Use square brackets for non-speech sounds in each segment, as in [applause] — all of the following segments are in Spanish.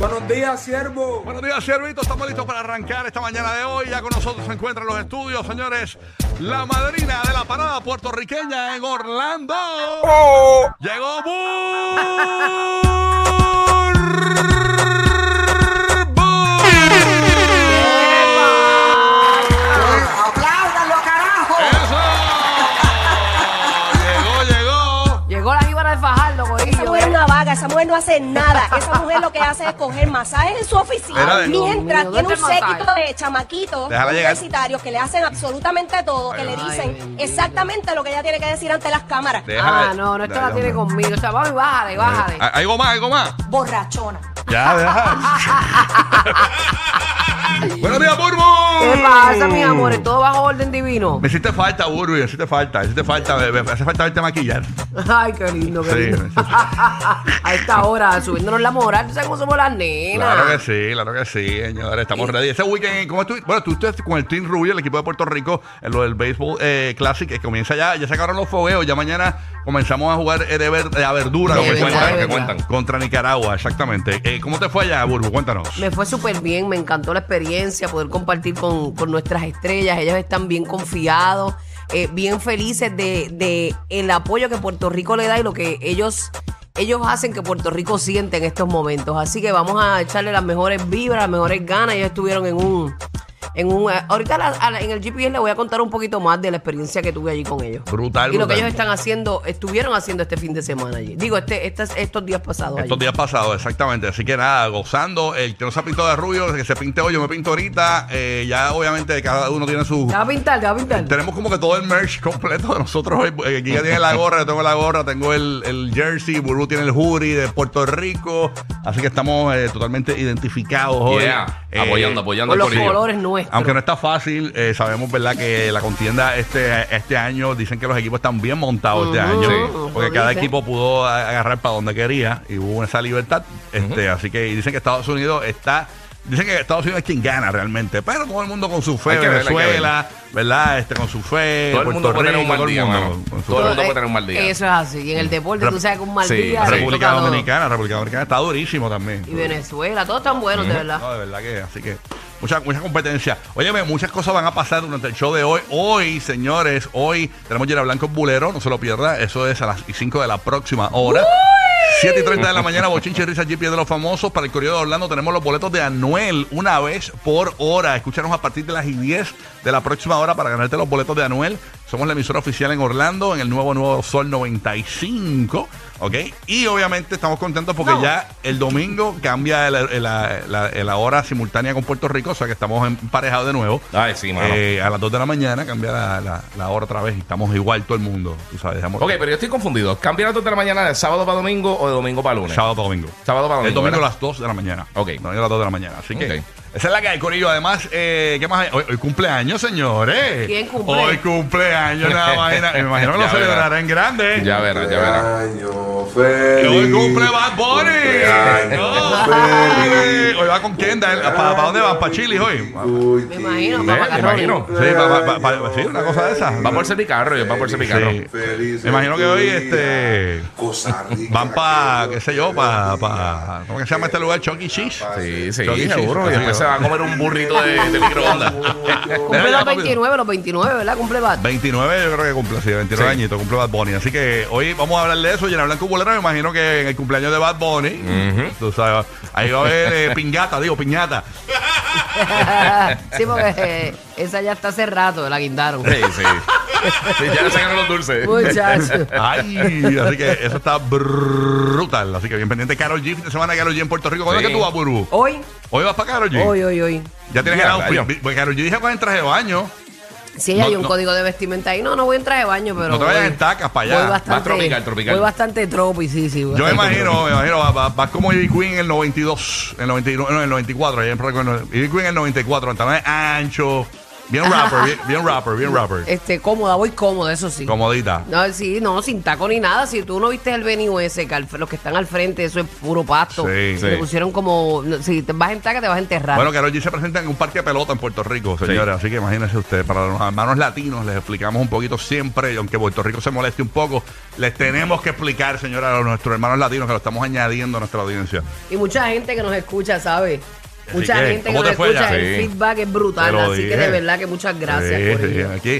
Buenos días, siervo. Buenos días, Siervito. Estamos listos para arrancar esta mañana de hoy. Ya con nosotros se encuentran los estudios, señores. La madrina de la parada puertorriqueña en Orlando. Llegó ¡Apláudalo, esa mujer no hace nada. Esa mujer lo que hace es coger masajes en su oficina. Mientras tiene un ¿dónde está el séquito de chamaquitos universitarios que le hacen absolutamente todo, que le dicen exactamente lo que ella tiene que decir ante las cámaras. Ah, no, no, esta la tiene conmigo. O sea, vamos y bájale, bájale. ¿Hay algo más? ¿Algo más? Borrachona. Ya, deja. Buenos días, Burbu. ¿Qué pasa, mis amores? Todo bajo orden divino. Me hiciste falta, Burbu. Me hiciste falta. Me hiciste falta. Me, me hace falta verte maquillar. Ay, qué lindo, qué Sí, lindo. [laughs] A esta hora, subiéndonos la moral. ¿Tú sabes cómo somos las nenas? Claro que sí, claro que sí, señores. Estamos ready. Ese weekend, ¿cómo estuviste? Bueno, tú estás con el Team Rubio, el equipo de Puerto Rico, en lo del Béisbol eh, Classic, que comienza ya. Ya se acabaron los fogueos. Ya mañana comenzamos a jugar eh, de, ver, de a verdura. De lo que cuentan, que. Contra Nicaragua, exactamente. Eh, ¿Cómo te fue allá, Burbu? Cuéntanos. Me fue súper bien, me encantó la experiencia, poder compartir con, con nuestras estrellas. Ellas están bien confiados, eh, bien felices de, de el apoyo que Puerto Rico le da y lo que ellos, ellos hacen que Puerto Rico siente en estos momentos. Así que vamos a echarle las mejores vibras, las mejores ganas. Ellos estuvieron en un... En un, ahorita la- a la- en el GPS les voy a contar un poquito más de la experiencia que tuve allí con ellos. Brutal, Y lo que brutal. ellos están haciendo, estuvieron haciendo este fin de semana allí. Digo, este, estas- estos días pasados. allí. Estos días pasados, exactamente. Así que nada, gozando. El que no se ha pintado de rubio, el que se pinte hoy, yo me pinto ahorita. Eh, ya obviamente cada uno tiene su... ¿Te va a pintar? ¿Te va a pintar? Tenemos como que todo el merch completo de nosotros hoy. Eh, Aquí ya tiene la gorra, yo tengo la gorra, tengo el, el jersey, Burbu tiene el hoodie de Puerto Rico. Así que estamos eh, totalmente identificados hoy. Yeah. Eh, Apoyando, apoyando Con los corillo. colores Aunque no está fácil, eh, sabemos verdad que la contienda este, este año, dicen que los equipos están bien montados este año, Sí. porque cada dice. equipo pudo agarrar para donde quería y hubo esa libertad. este, Así que dicen que Estados Unidos está, dicen que Estados Unidos es quien gana realmente, pero todo el mundo con su fe, ver, Venezuela, ¿verdad? Este, con su fe, Todo el Puerto mundo puede tener un mal todo el día, Todo el mundo puede tener un mal día. Eso es así. Y en el deporte, tú sabes que un mal Sí, día. República. Dominicana, República Dominicana está durísimo también. Y Venezuela, todos están buenos, de verdad. No, de verdad que, así que mucha, mucha competencia. Óyeme, muchas cosas van a pasar durante el show de hoy. Hoy, señores, hoy tenemos Llena Blanco Bulero, no se lo pierda. Eso es a las 5 de la próxima hora. 7 y 30 de la mañana, Bochinche y Risa GP de los famosos. Para el Correo de Orlando tenemos los boletos de Anuel una vez por hora. Escúchanos a partir de las y 10 de la próxima hora para ganarte los boletos de Anuel. Somos la emisora oficial en Orlando, en el nuevo Nuevo Sol 95. ¿Ok? Y obviamente estamos contentos porque No. ya el domingo cambia la, la- la- la hora simultánea con Puerto Rico, o sea que estamos emparejados de nuevo. Ay, sí, mano. Eh, a las 2 de la mañana cambia la, la- la hora otra vez y estamos igual todo el mundo. Tú sabes, dejamos Ok, pero yo estoy confundido. ¿Campeonato de la mañana de sábado para domingo o de domingo para lunes? sábado para domingo. Sábado para El domingo. domingo a las 2 de la mañana. Ok. El domingo a las 2 de la mañana. Así que. Esa es la que hay, Corillo. Además, eh, ¿qué más hay? Hoy, hoy cumpleaños, señores. ¿Quién cumple? Hoy cumpleaños, nada más. Me imagino que lo [laughs] Ya verá. celebrará en grande. Ya verás, ya verás. Que hoy cumple Bad Bunny. Cumpleaños No, feliz. Hoy va con Kendall. ¿Para, para dónde van? ¿Para Chile hoy? Uy, Me imagino, papá me imagino. Sí, pa- pa- pa- sí, una cosa de esa. Va por ser mi carro, yo va por ser mi carro. Sí. Me imagino que hoy, este, Van para, qué sé yo, para, pa, ¿cómo que se llama este lugar? Chucky Cheese. Sí, sí, E. Cheese. seguro. Y después se va a comer un burrito de, de microondas. [laughs] Cumple los 29, los 29, ¿verdad? Cumple Bad. 29 yo creo que cumple, sí, 29 Sí. añitos, cumple Bad Bunny. Así que hoy vamos a hablar de eso. Llena Blanco Bulero, me imagino que en el cumpleaños de Bad Bunny, tú sabes, ahí va a haber eh, piñata, digo, piñata. [laughs] sí, porque eh, esa ya está hace rato, la guindaron. Sí, sí. Sí, ya le sacaron los dulces. Muchachos. Ay, así que eso está brutal. Así que bien pendiente. Carol G, fin de semana Carol G en Puerto Rico. ¿Cuándo Sí. es que tú vas, Burbu? Hoy, Hoy vas para Carol G. hoy, hoy, hoy. Ya tienes Ya, el outfit. Porque Carol G dijo que va en traje de baño. No, hay un no. código de vestimenta ahí, no, no voy en traje de baño, pero. No te vayas en tacas para allá. Voy Vas tropical, tropical. Voy bastante tropi, sí, sí. voy Yo me imagino, me imagino, vas va, vas como Ivy Queen en el 92, en el 91, no, en el 94, ahí en recuerdo, Ivy Queen en el 94, pantalones anchos, bien rapper, bien, bien rapper, bien rapper, Este, cómoda, voy cómoda, eso sí. comodita. No, sí, no, sin taco ni nada. Si tú no viste el venue ese, que al- los que están al frente, eso es puro pasto. Sí. Le Sí. pusieron como. Si te vas en taca, te vas a enterrar. Bueno, Karol G se presenta en un parque de pelota en Puerto Rico, señores. Así que imagínense ustedes, para los hermanos latinos les explicamos un poquito siempre, y aunque Puerto Rico se moleste un poco, les tenemos que explicar, señora, a nuestros hermanos latinos que lo estamos añadiendo a nuestra audiencia. Y mucha gente que nos escucha, ¿sabes? Mucha que, gente que ¿cómo nos escucha, el Sí. feedback es brutal. Así que de verdad que muchas gracias Sí, por sí, aquí.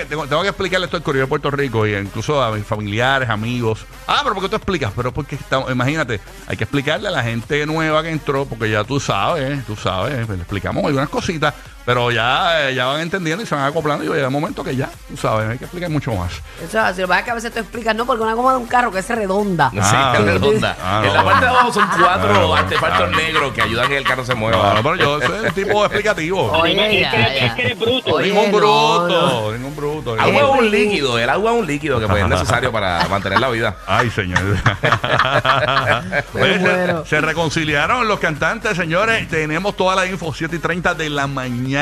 eh, tengo, tengo que explicarle esto al Correo de Puerto Rico y incluso a mis familiares, amigos. Ah, pero ¿por qué tú explicas? Pero porque estamos, imagínate, hay que explicarle a la gente nueva que entró, porque ya tú sabes, tú sabes, le explicamos algunas cositas, pero ya, eh, ya van entendiendo y se van acoplando y llega un momento que ya, tú sabes, hay que explicar mucho más. Eso es así. Lo que pasa es que a veces tú explicas, no, porque una goma de un carro que es redonda. Sí, Ah, es redonda. ah, en no, la parte de abajo son cuatro Ah, bueno, artefactos ah. negros que ayudan a que el carro se mueva. No, pero yo soy un tipo explicativo. [laughs] Oye, ya, ya. Oye, ningún no, bruto, no. ningún bruto. Agua es un líquido, el agua es un líquido que pues, es necesario para [laughs] mantener la vida. Ay, señor. [laughs] Oye, se, muero. se reconciliaron los cantantes, señores. Tenemos toda la info, 7 y 30 de la mañana.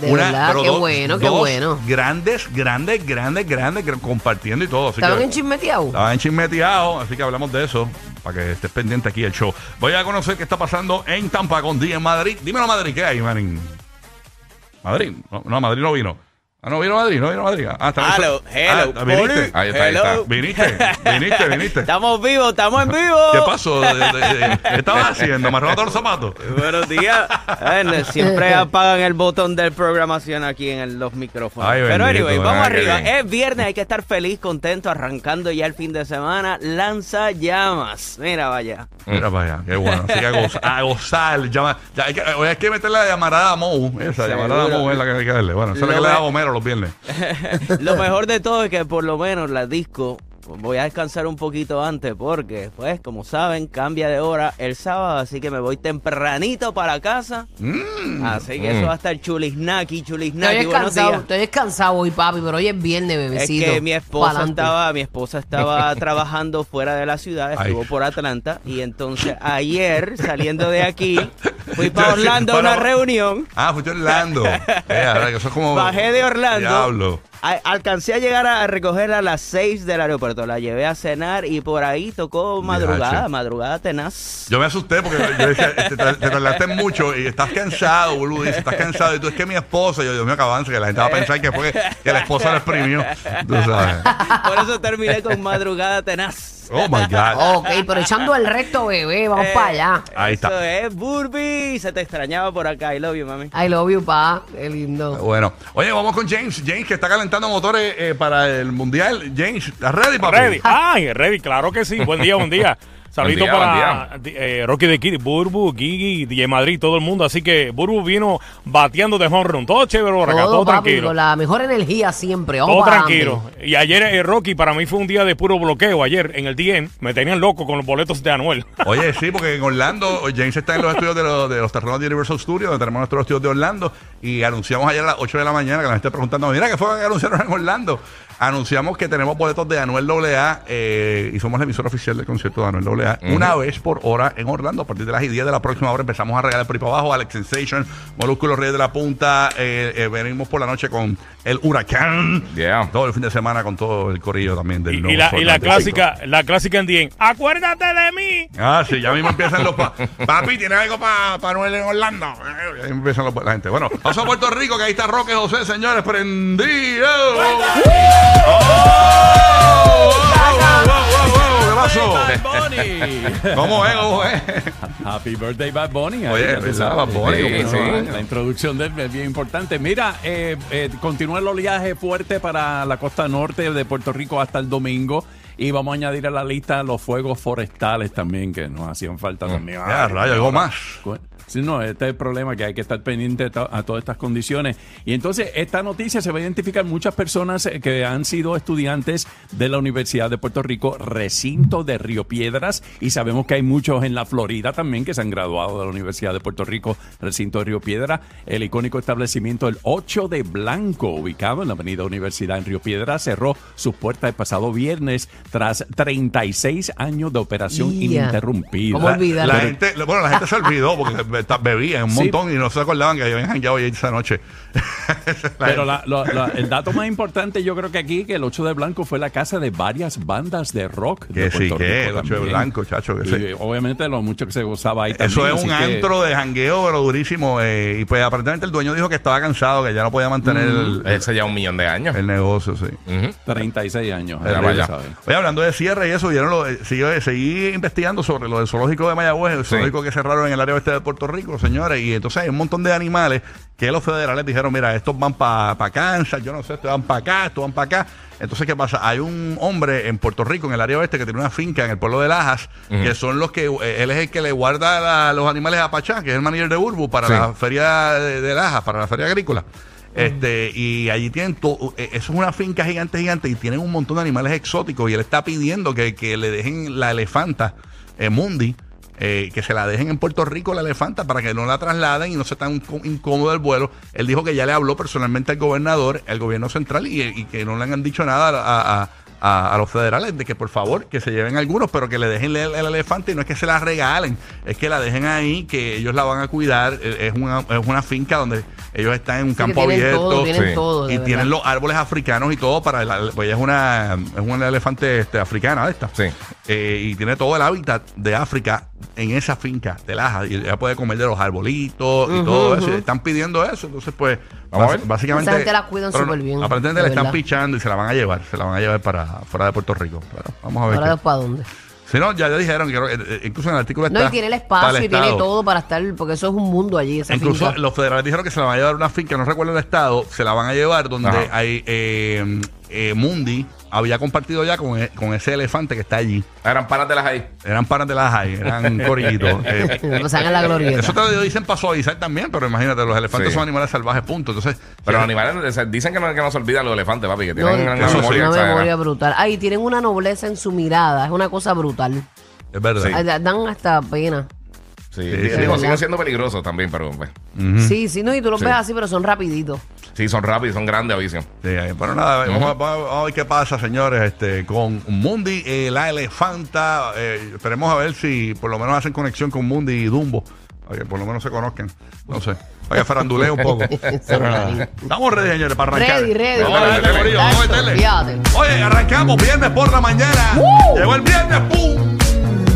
De verdad, qué bueno, qué bueno. Grandes, grandes, grandes, grandes, gr- compartiendo y todo. Así ¿Estaban que- en chismeteado? Estaban chismeteados, así que hablamos de eso. Para que estés pendiente aquí el show. Voy a conocer qué está pasando en Tampa con día en Madrid. Dímelo, Madrid, ¿qué hay, Marín? Madrid. No, no, Madrid no vino. Ah, no vino Madrid, no vino Madrid. Ah, está Hello, hello, Ah, viniste. Ahí está, ahí está. Viniste, viniste, viniste. [laughs] Estamos vivos, estamos en vivo. [laughs] ¿Qué pasó? ¿Qué estabas haciendo? ¿Me todos los zapatos? [laughs] Buenos días. Bueno, siempre apagan el botón de programación aquí en el- los micrófonos. Ay, Pero bendito, anyway, vamos arriba. Es viernes, hay que estar feliz, contento, arrancando ya el fin de semana. Lanza llamas. Mira, vaya. Mira allá, qué bueno. Así que a, goza- a gozar. Llama, ya hay, que, hay que meterle la llamarada a Mou. Esa Seguro. llamarada a Mou es la que hay que darle. Bueno, eso es lo Lo que le da a los viernes. [laughs] Lo mejor de todo es que por lo menos la disco voy a descansar un poquito antes porque, pues, como saben, cambia de hora el sábado, así que me voy tempranito para casa. Mm. Así que eso va a estar chulisnaki, Estoy chulisnaki. Buenos descansado, días. estoy descansado hoy, papi, pero hoy es viernes, Es bebecito. que mi esposa Pa'lante. estaba, mi esposa estaba [laughs] trabajando fuera de la ciudad, estuvo Ay. por Atlanta y entonces ayer saliendo de aquí [laughs] fui para Orlando a una reunión. Ah, fuiste a Orlando. [laughs] Eh, ahora que eso es como. Bajé de Orlando. Diablo. A- alcancé a llegar a, a recogerla a las 6 del aeropuerto. La llevé a cenar y por ahí tocó madrugada, madrugada tenaz. Yo me asusté porque yo decía, te, te- te tardaste mucho y estás cansado, boludo. Dice, estás cansado. Y tú, es que mi esposa, yo, Dios mío, que avance, que la gente va a pensar que fue que, que la esposa la exprimió. Tú sabes. [laughs] Por eso terminé con madrugada tenaz. Oh my God. Ok, pero echando el resto, bebé, vamos Eh, para allá. Ahí está. Eso es, Burby. Se te extrañaba por acá. I love you, mami. I love you, pa. Qué lindo. Bueno, oye, vamos con James. James que está calentando motores eh, para el mundial. James, ¿estás ready, papi? Ready. Ay, ready, claro que sí. Buen día, buen día. [laughs] Saludito día, para eh, Rocky de Kid, Burbu, Gigi, DJ Madrid, todo el mundo. Así que Burbu vino bateando de home run. Todo chévere por acá, todo, Todo, papi, tranquilo. la mejor energía siempre. Vamos Todo tranquilo. Y ayer, eh, Rocky, para mí fue un día de puro bloqueo. Ayer en el DM me tenían loco con los boletos de Anuel. [laughs] Oye, sí, porque en Orlando, James está en los estudios de los, de los terrenos de Universal Studios, donde tenemos nuestros estudios de Orlando, y anunciamos ayer a las 8 de la mañana, que la gente está preguntando, mira, ¿qué fue que anunciaron en Orlando? Anunciamos que tenemos boletos de Anuel AA eh, y somos la emisora oficial del concierto de Anuel AA. Una vez por hora en Orlando, a partir de las 10 de la próxima hora empezamos a regalar por ahí para abajo, Alex Sensation, Molúsculo Reyes de la Punta, eh, eh, venimos por la noche con el Huracán, Yeah. todo el fin de semana con todo el corillo también del Y, nuevo y la, y la clásica, la clásica en DM. Acuérdate de mí. Ah, sí, ya mismo empiezan los... pa- [laughs] Papi, ¿tienes algo para pa Noel en Orlando? Eh, Ya empiezan los, la gente. Bueno, vamos a Puerto Rico, que ahí está Roque José, señores, prendido. ¡Oh! ¿Cómo es? ¿Cómo es? Happy birthday, Bad Bunny. Oye, Ahí, tú verdad. Bad Bunny, Sí, sí. La introducción de él es bien importante. Mira, eh, eh, continúa el oleaje fuerte para la costa norte de Puerto Rico hasta el domingo. Y vamos a añadir a la lista los fuegos forestales también, que nos hacían falta también. Rayo, algo más. No, este es el problema que hay que estar pendiente a to- a todas estas condiciones. Y entonces, esta noticia se va a identificar muchas personas eh, que han sido estudiantes de la Universidad de Puerto Rico, recinto de Río Piedras, y sabemos que hay muchos en la Florida también que se han graduado de la Universidad de Puerto Rico, recinto de Río Piedra. El icónico establecimiento El 8 de Blanco, ubicado en la Avenida Universidad en Río Piedras, cerró sus puertas el pasado viernes tras 36 años de operación ininterrumpida. ¿Cómo olvidar? La Pero- gente, bueno, la gente se olvidó porque [laughs] bebían un Sí. montón y no se acordaban que habían jangueado esa noche. [laughs] Pero la- lo- la- el dato más importante yo creo que aquí, que el 8 de Blanco fue la casa de varias bandas de rock de Que sí, Puerto que Rico el 8 de. Blanco, chacho, que Y, sí. obviamente lo mucho que se gozaba ahí Eso también, es un que- antro de jangueo, pero durísimo. eh, y pues aparentemente el dueño dijo que estaba cansado, que ya no podía mantener el, Ese ya un millón de años. el negocio, sí. Ujú. 36 años. Oye, hablando de cierre y eso, vieron lo, eh, seguí, seguí investigando sobre lo del zoológico de Mayagüez, el Sí. zoológico que cerraron en el área oeste de Puerto Rico, señores, y entonces hay un montón de animales que los federales dijeron, mira, estos van para pa Kansas, yo no sé, estos van para acá, estos van para acá. Entonces, ¿qué pasa? Hay un hombre en Puerto Rico, en el área oeste, que tiene una finca en el pueblo de Lajas, que son los que, eh, él es el que le guarda la- los animales a Pachá, que es el manager de Burbu para Sí. la feria de, de Lajas, para la feria agrícola. Este, y allí tienen todo, eh, eso es una finca gigante, gigante, y tienen un montón de animales exóticos. Y él está pidiendo que, que le dejen la elefanta eh, Mundi, eh, que se la dejen en Puerto Rico la elefanta para que no la trasladen y no sea tan incó- incómodo el vuelo. Él dijo que ya le habló personalmente al gobernador, al gobierno central, y, que no le han dicho nada a los federales de que por favor que se lleven algunos, pero que le dejen el, el elefante y no es que se la regalen, es que la dejen ahí, que ellos la van a cuidar. Eh, Es una, es una finca donde ellos están en un Sí, campo tienen abierto. todo, tienen sí. todo. de Y tienen los árboles africanos y todo para el, pues ella es una es una elefante este, africana de esta Sí. Eh, y tiene todo el hábitat de África en esa finca de Laja y ella puede comer de los arbolitos y Ujú, todo eso ujú. Y están pidiendo eso entonces pues Vamos a bas- ver. básicamente Esa gente la cuidan pero súper bien, aparentemente de le están verdad. pichando y se la van a llevar se la van a llevar para fuera de Puerto Rico Pero vamos a ver Ahora qué- para dónde. Si no ya, ya dijeron que que, eh, incluso en el artículo está No, y tiene el espacio y tiene todo para estar, porque eso es un mundo allí, esa Incluso finca. los federales dijeron que se la van a llevar una finca, no recuerdo el estado, se la van a llevar donde Ajá. hay eh, eh, Mundi había compartido ya con, e- con ese elefante que está allí. Eran panas de las ahí. Eran panas de las hay, eran [laughs] corillitos. eh, en la glorieta. eso te lo dicen para suavizar también, pero imagínate, los elefantes Sí. son animales salvajes, punto. Entonces, Pero los animales dicen que no, que no se olvidan los elefantes, papi, que No, tienen una, eso sí. memoria una memoria brutal. Ay, tienen una nobleza en su mirada, es una cosa brutal. es verdad. Sí. Dan hasta pena. Sí, Sí, siguen siendo peligrosos también, pero pues, Ujú. Sí, sí, no, y tú los Sí. ves así, pero son rapiditos. Sí, son rápidos, son grandes a visión. Sí, eh, pero nada, vamos, a, vamos a ver qué pasa, señores, este, con Mundi, eh, la elefanta. eh, esperemos a ver si por lo menos hacen conexión con Mundi y Dumbo. Por lo menos se conozcan. No sé. Para que farandulee un poco. [laughs] Estamos ready, señores, para arrancar. Ready, ready. Vamos a meterle, vamos a meterle. Oye, arrancamos viernes por la mañana. Llegó el viernes, ¡pum!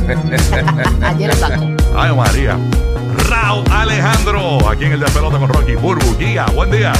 [laughs] Ayer el saco. Ay, María. Raúl Alejandro, aquí en el de pelota con Rocky Burbu. Guía, buen día.